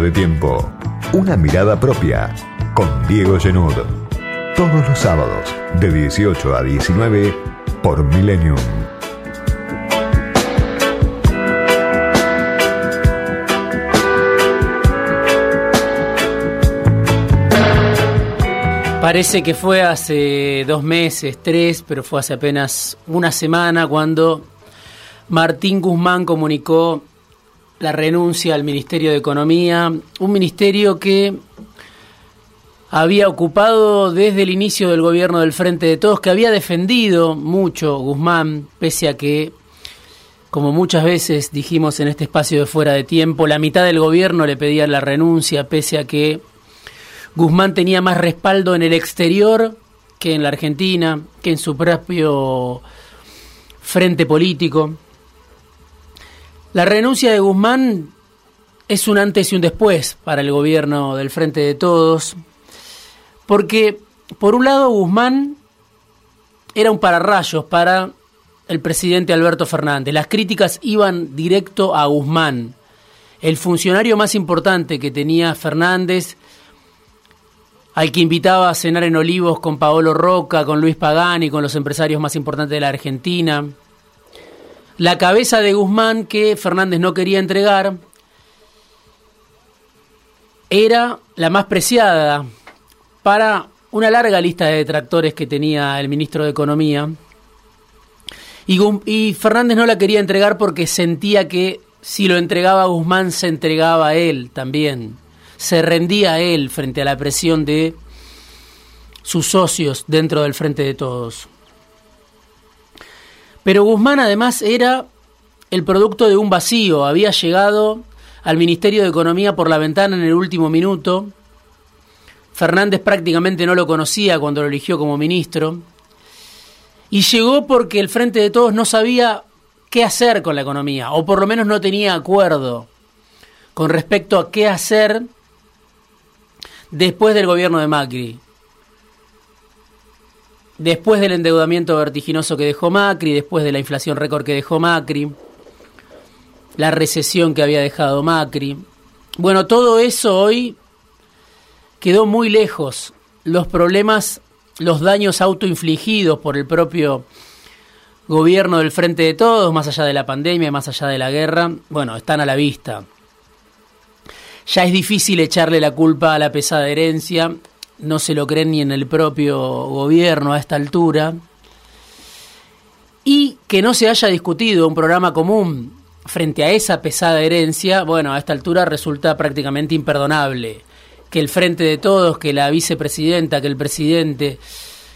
De tiempo. Una mirada propia. Con Diego Genud. Todos los sábados, de 18 a 19, por Millennium. Parece que fue hace dos meses, tres, pero fue hace apenas una semana cuando Martín Guzmán comunicó la renuncia al Ministerio de Economía, un ministerio que había ocupado desde el inicio del gobierno del Frente de Todos, que había defendido mucho Guzmán, pese a que, como muchas veces dijimos en este espacio de fuera de tiempo, la mitad del gobierno le pedía la renuncia, pese a que Guzmán tenía más respaldo en el exterior que en la Argentina, que en su propio frente político. La renuncia de Guzmán es un antes y un después para el gobierno del Frente de Todos, porque por un lado Guzmán era un pararrayos para el presidente Alberto Fernández. Las críticas iban directo a Guzmán, el funcionario más importante que tenía Fernández, al que invitaba a cenar en Olivos con Paolo Roca, con Luis Pagani, con los empresarios más importantes de la Argentina la cabeza de Guzmán que Fernández no quería entregar era la más preciada para una larga lista de detractores que tenía el ministro de Economía. Y, Fernández no la quería entregar porque sentía que si lo entregaba Guzmán se entregaba a él también. Se rendía a él frente a la presión de sus socios dentro del Frente de Todos. Pero Guzmán además era el producto de un vacío, había llegado al Ministerio de Economía por la ventana en el último minuto. Fernández prácticamente no lo conocía cuando lo eligió como ministro. Y llegó porque el Frente de Todos no sabía qué hacer con la economía, o por lo menos no tenía acuerdo con respecto a qué hacer después del gobierno de Macri después del endeudamiento vertiginoso que dejó Macri, después de la inflación récord que dejó Macri, la recesión que había dejado Macri. Bueno, todo eso hoy quedó muy lejos. Los problemas, los daños autoinfligidos por el propio gobierno del Frente de Todos, más allá de la pandemia, más allá de la guerra, bueno, están a la vista. Ya es difícil echarle la culpa a la pesada herencia, no se lo creen ni en el propio gobierno a esta altura, y que no se haya discutido un programa común frente a esa pesada herencia, bueno, a esta altura resulta prácticamente imperdonable. Que el frente de todos, que la vicepresidenta, que el presidente,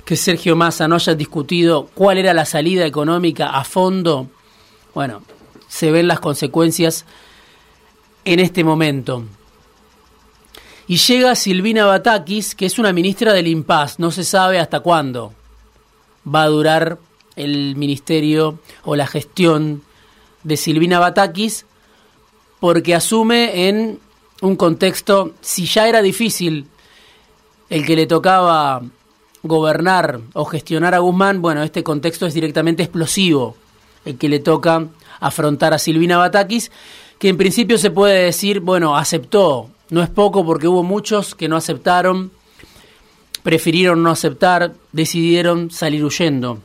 que Sergio Massa no haya discutido cuál era la salida económica a fondo, bueno, se ven las consecuencias en este momento. Y llega Silvina Batakis, que es una ministra del impas, no se sabe hasta cuándo va a durar el ministerio o la gestión de Silvina Batakis, porque asume en un contexto, si ya era difícil el que le tocaba gobernar o gestionar a Guzmán, bueno, este contexto es directamente explosivo, el que le toca afrontar a Silvina Batakis, que en principio se puede decir, bueno, aceptó no es poco porque hubo muchos que no aceptaron, prefirieron no aceptar, decidieron salir huyendo.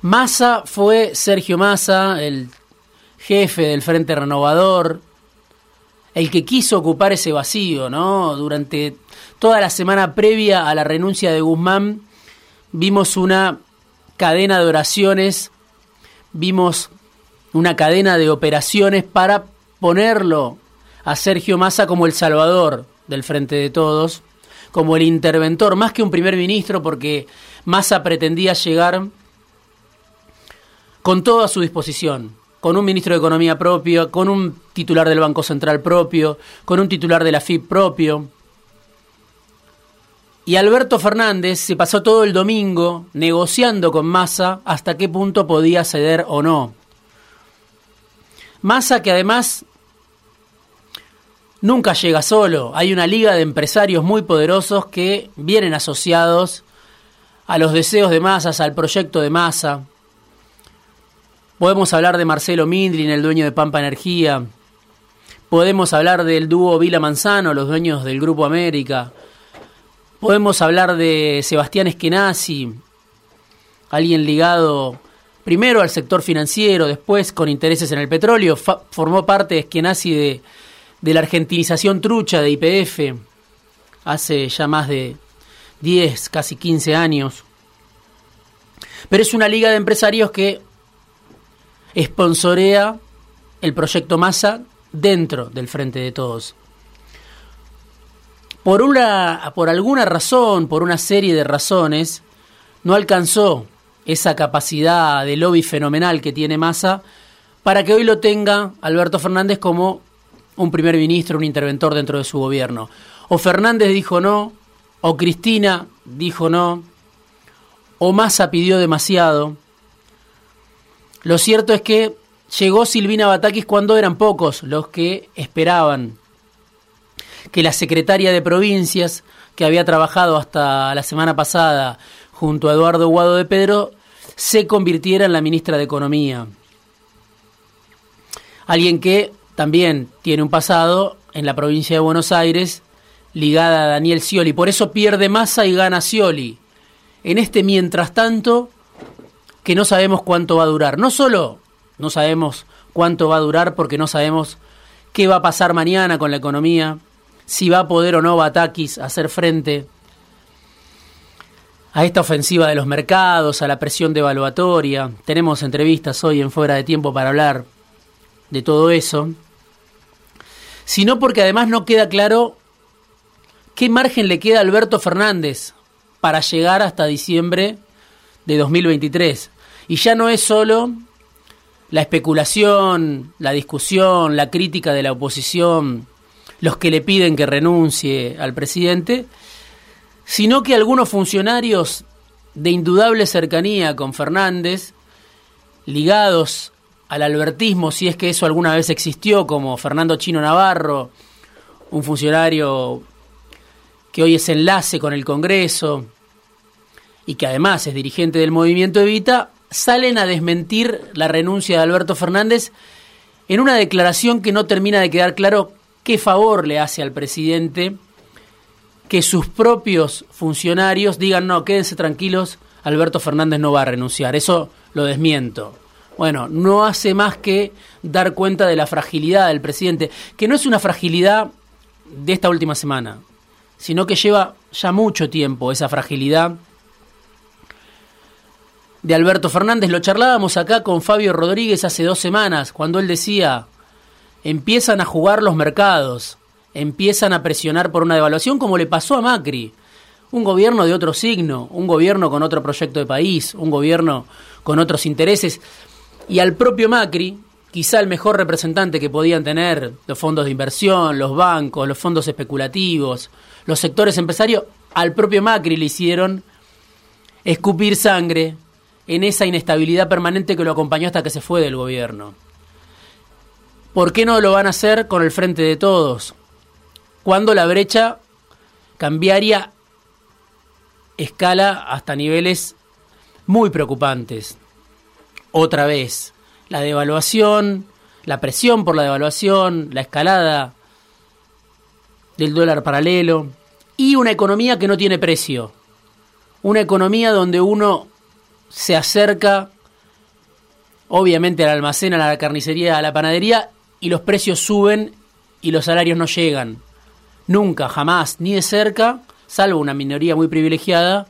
Massa fue Sergio Massa, el jefe del Frente Renovador, el que quiso ocupar ese vacío, ¿no? Durante toda la semana previa a la renuncia de Guzmán vimos una cadena de oraciones, vimos una cadena de operaciones para ponerlo a Sergio Massa como el salvador del Frente de Todos, como el interventor, más que un primer ministro, porque Massa pretendía llegar con todo a su disposición, con un ministro de Economía propio, con un titular del Banco Central propio, con un titular de la FIP propio. Y Alberto Fernández se pasó todo el domingo negociando con Massa hasta qué punto podía ceder o no. Massa que además nunca llega solo. Hay una liga de empresarios muy poderosos que vienen asociados a los deseos de masas, al proyecto de masa. Podemos hablar de Marcelo Mindlin, el dueño de Pampa Energía. Podemos hablar del dúo Vila Manzano, los dueños del Grupo América. Podemos hablar de Sebastián Eskenazi, alguien ligado primero al sector financiero, después con intereses en el petróleo, formó parte de Eskenazi de, de la argentinización trucha de IPF hace ya más de 10, casi 15 años. Pero es una liga de empresarios que esponsorea el proyecto Massa dentro del Frente de Todos. Por, una, por alguna razón, por una serie de razones, no alcanzó esa capacidad de lobby fenomenal que tiene Massa para que hoy lo tenga Alberto Fernández como un primer ministro, un interventor dentro de su gobierno. O Fernández dijo no, o Cristina dijo no, o Massa pidió demasiado. Lo cierto es que llegó Silvina Batakis cuando eran pocos los que esperaban que la secretaria de provincias, que había trabajado hasta la semana pasada junto a Eduardo Guado de Pedro, se convirtiera en la ministra de Economía. Alguien que también tiene un pasado en la provincia de Buenos Aires ligada a Daniel Scioli. Por eso pierde masa y gana Scioli. En este mientras tanto, que no sabemos cuánto va a durar. No solo no sabemos cuánto va a durar porque no sabemos qué va a pasar mañana con la economía, si va a poder o no Batakis hacer frente a esta ofensiva de los mercados, a la presión devaluatoria. Tenemos entrevistas hoy en Fuera de Tiempo para hablar de todo eso, sino porque además no queda claro qué margen le queda a Alberto Fernández para llegar hasta diciembre de 2023. Y ya no es solo la especulación, la discusión, la crítica de la oposición, los que le piden que renuncie al presidente, sino que algunos funcionarios de indudable cercanía con Fernández, ligados al albertismo, si es que eso alguna vez existió, como Fernando Chino Navarro, un funcionario que hoy es enlace con el Congreso y que además es dirigente del movimiento Evita, salen a desmentir la renuncia de Alberto Fernández en una declaración que no termina de quedar claro qué favor le hace al presidente que sus propios funcionarios digan, no, quédense tranquilos, Alberto Fernández no va a renunciar. Eso lo desmiento. Bueno, no hace más que dar cuenta de la fragilidad del presidente, que no es una fragilidad de esta última semana, sino que lleva ya mucho tiempo esa fragilidad de Alberto Fernández. Lo charlábamos acá con Fabio Rodríguez hace dos semanas, cuando él decía, empiezan a jugar los mercados, empiezan a presionar por una devaluación como le pasó a Macri. Un gobierno de otro signo, un gobierno con otro proyecto de país, un gobierno con otros intereses. Y al propio Macri, quizá el mejor representante que podían tener los fondos de inversión, los bancos, los fondos especulativos, los sectores empresarios, al propio Macri le hicieron escupir sangre en esa inestabilidad permanente que lo acompañó hasta que se fue del gobierno. ¿Por qué no lo van a hacer con el frente de todos? cuando la brecha cambiaria escala hasta niveles muy preocupantes. Otra vez, la devaluación, la presión por la devaluación, la escalada del dólar paralelo y una economía que no tiene precio. Una economía donde uno se acerca, obviamente, al almacén, a la carnicería, a la panadería y los precios suben y los salarios no llegan nunca, jamás, ni de cerca, salvo una minoría muy privilegiada,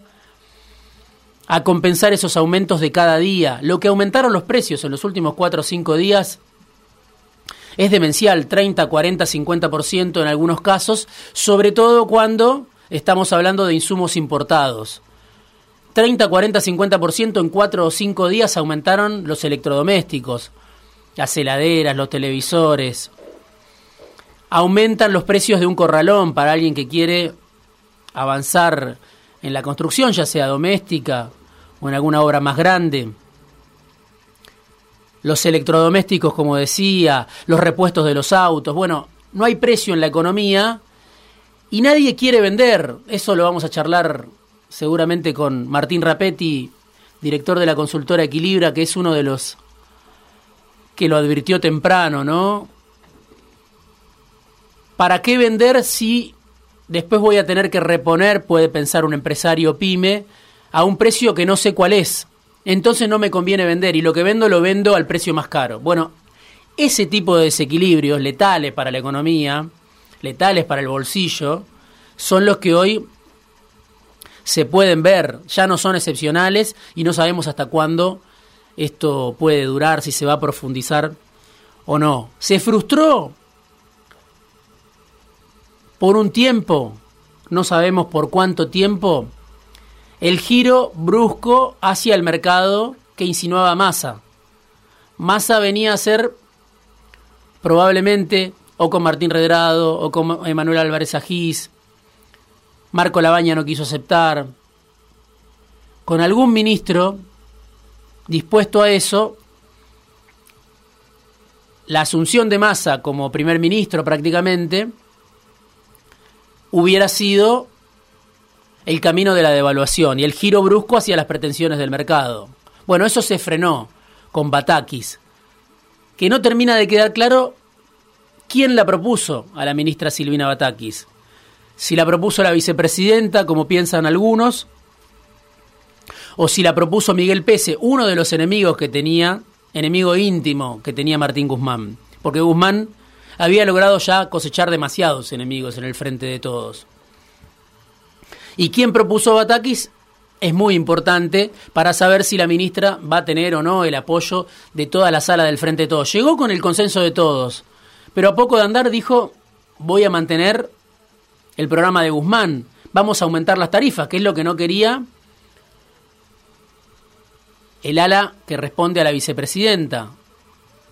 a compensar esos aumentos de cada día. Lo que aumentaron los precios en los últimos 4 o 5 días es demencial, 30, 40, 50% en algunos casos, sobre todo cuando estamos hablando de insumos importados. 30, 40, 50% en 4 o 5 días aumentaron los electrodomésticos, las heladeras, los televisores, aumentan los precios de un corralón para alguien que quiere avanzar en la construcción, ya sea doméstica o en alguna obra más grande. Los electrodomésticos, como decía, los repuestos de los autos. Bueno, no hay precio en la economía y nadie quiere vender. Eso lo vamos a charlar seguramente con Martín Rapetti, director de la consultora Equilibra, que es uno de los que lo advirtió temprano, ¿no? ¿para qué vender si después voy a tener que reponer, puede pensar un empresario pyme, a un precio que no sé cuál es? Entonces no me conviene vender y lo que vendo lo vendo al precio más caro. Bueno, ese tipo de desequilibrios letales para la economía, letales para el bolsillo, son los que hoy se pueden ver, ya no son excepcionales y no sabemos hasta cuándo esto puede durar, si se va a profundizar o no. Se frustró por un tiempo, no sabemos por cuánto tiempo, el giro brusco hacia el mercado que insinuaba Massa. Massa venía a ser probablemente o con Martín Redrado o con Emanuel Álvarez Agís, Marco Labaña no quiso aceptar, con algún ministro dispuesto a eso, la asunción de Massa como primer ministro prácticamente hubiera sido el camino de la devaluación y el giro brusco hacia las pretensiones del mercado. Bueno, eso se frenó con Batakis, que no termina de quedar claro quién la propuso a la ministra Silvina Batakis. Si la propuso la vicepresidenta, como piensan algunos, o si la propuso Miguel Pese, uno de los enemigos que tenía, enemigo íntimo que tenía Martín Guzmán, porque Guzmán había logrado ya cosechar demasiados enemigos en el frente de todos. Y quién propuso Batakis es muy importante para saber si la ministra va a tener o no el apoyo de toda la sala del frente de todos. Llegó con el consenso de todos, pero a poco de andar dijo, voy a mantener el programa de Guzmán, vamos a aumentar las tarifas, que es lo que no quería el ala que responde a la vicepresidenta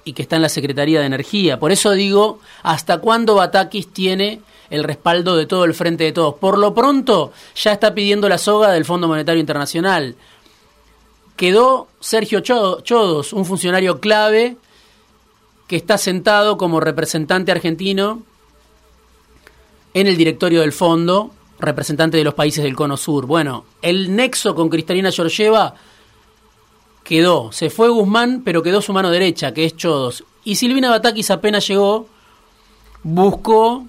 y que está en la Secretaría de Energía. Por eso digo, ¿hasta cuándo Batakis tiene el respaldo de todo el frente de todos? Por lo pronto, ya está pidiendo la soga del Fondo Monetario Internacional. Quedó Sergio Chodos, un funcionario clave que está sentado como representante argentino en el directorio del fondo, representante de los países del Cono Sur. Bueno, el nexo con Cristalina Georgieva quedó. Se fue Guzmán, pero quedó su mano derecha, que es Chodos. Y Silvina Batakis apenas llegó, buscó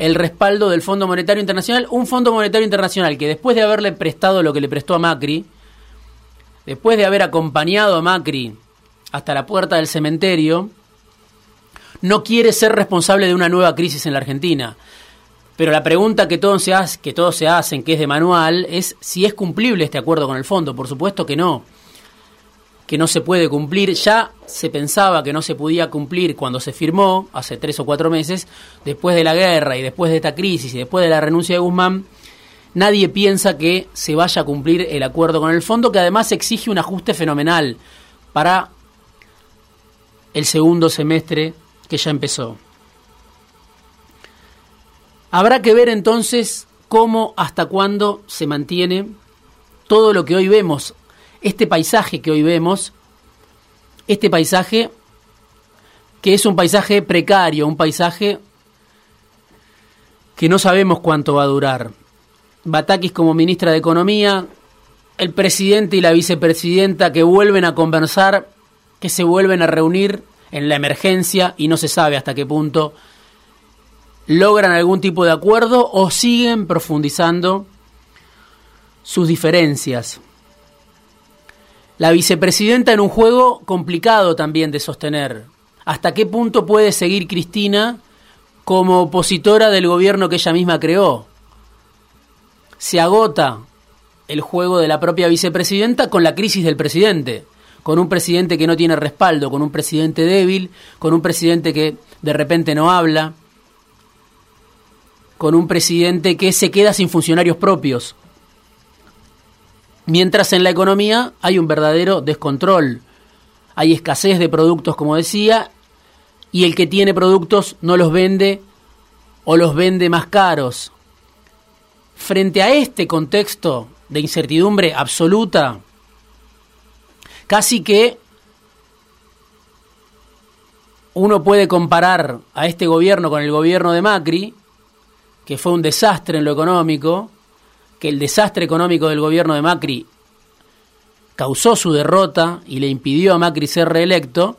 el respaldo del Fondo Monetario Internacional, un Fondo Monetario Internacional que después de haberle prestado lo que le prestó a Macri, después de haber acompañado a Macri hasta la puerta del cementerio, no quiere ser responsable de una nueva crisis en la Argentina. Pero la pregunta que todos, se que todos se hacen, que es de manual, es si es cumplible este acuerdo con el fondo. Por supuesto que no que no se puede cumplir. Ya se pensaba que no se podía cumplir cuando se firmó, hace tres o cuatro meses, después de la guerra y después de esta crisis y después de la renuncia de Guzmán, nadie piensa que se vaya a cumplir el acuerdo con el fondo, que además exige un ajuste fenomenal para el segundo semestre que ya empezó. Habrá que ver entonces cómo, hasta cuándo se mantiene todo lo que hoy vemos este paisaje que hoy vemos, este paisaje que es un paisaje precario, un paisaje que no sabemos cuánto va a durar. Batakis como ministra de Economía, el presidente y la vicepresidenta que vuelven a conversar, que se vuelven a reunir en la emergencia y no se sabe hasta qué punto logran algún tipo de acuerdo o siguen profundizando sus diferencias la vicepresidenta en un juego complicado también de sostener. ¿Hasta qué punto puede seguir Cristina como opositora del gobierno que ella misma creó? Se agota el juego de la propia vicepresidenta con la crisis del presidente, con un presidente que no tiene respaldo, con un presidente débil, con un presidente que de repente no habla, con un presidente que se queda sin funcionarios propios. Mientras en la economía hay un verdadero descontrol. Hay escasez de productos, como decía, y el que tiene productos no los vende o los vende más caros. Frente a este contexto de incertidumbre absoluta, casi que uno puede comparar a este gobierno con el gobierno de Macri, que fue un desastre en lo económico, que el desastre económico del gobierno de Macri causó su derrota y le impidió a Macri ser reelecto.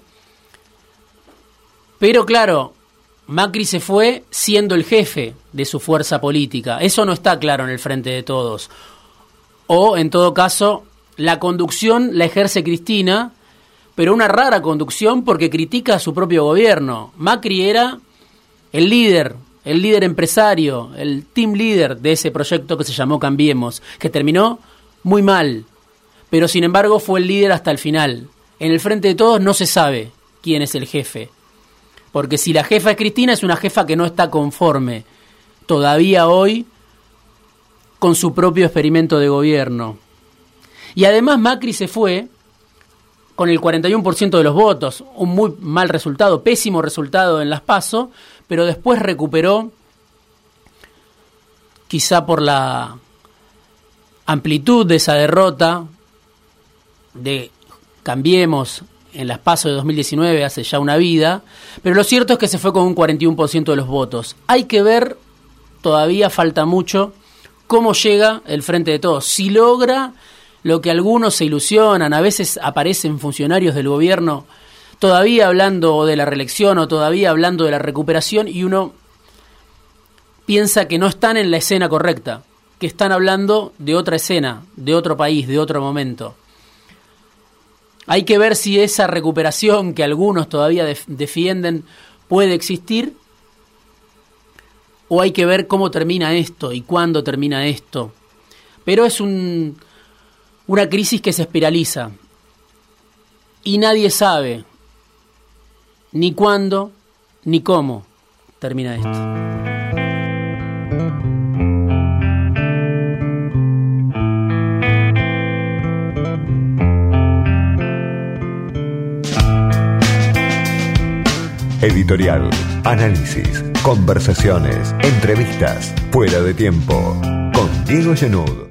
Pero claro, Macri se fue siendo el jefe de su fuerza política. Eso no está claro en el frente de todos. O, en todo caso, la conducción la ejerce Cristina, pero una rara conducción porque critica a su propio gobierno. Macri era el líder, el líder empresario, el team leader de ese proyecto que se llamó Cambiemos, que terminó muy mal, pero sin embargo fue el líder hasta el final. En el frente de todos no se sabe quién es el jefe. Porque si la jefa es Cristina, es una jefa que no está conforme todavía hoy con su propio experimento de gobierno. Y además Macri se fue con el 41% de los votos, un muy mal resultado, pésimo resultado en las PASO, pero después recuperó, quizá por la amplitud de esa derrota, de Cambiemos en las PASO de 2019 hace ya una vida, pero lo cierto es que se fue con un 41% de los votos. Hay que ver, todavía falta mucho, cómo llega el Frente de Todos. Si logra lo que algunos se ilusionan, a veces aparecen funcionarios del gobierno todavía hablando de la reelección o todavía hablando de la recuperación y uno piensa que no están en la escena correcta, que están hablando de otra escena, de otro país, de otro momento. Hay que ver si esa recuperación que algunos todavía defienden puede existir o hay que ver cómo termina esto y cuándo termina esto. Pero es un, una crisis que se espiraliza. Y nadie sabe ni cuándo ni cómo termina esto. Editorial, análisis, conversaciones, entrevistas, fuera de tiempo, con Diego.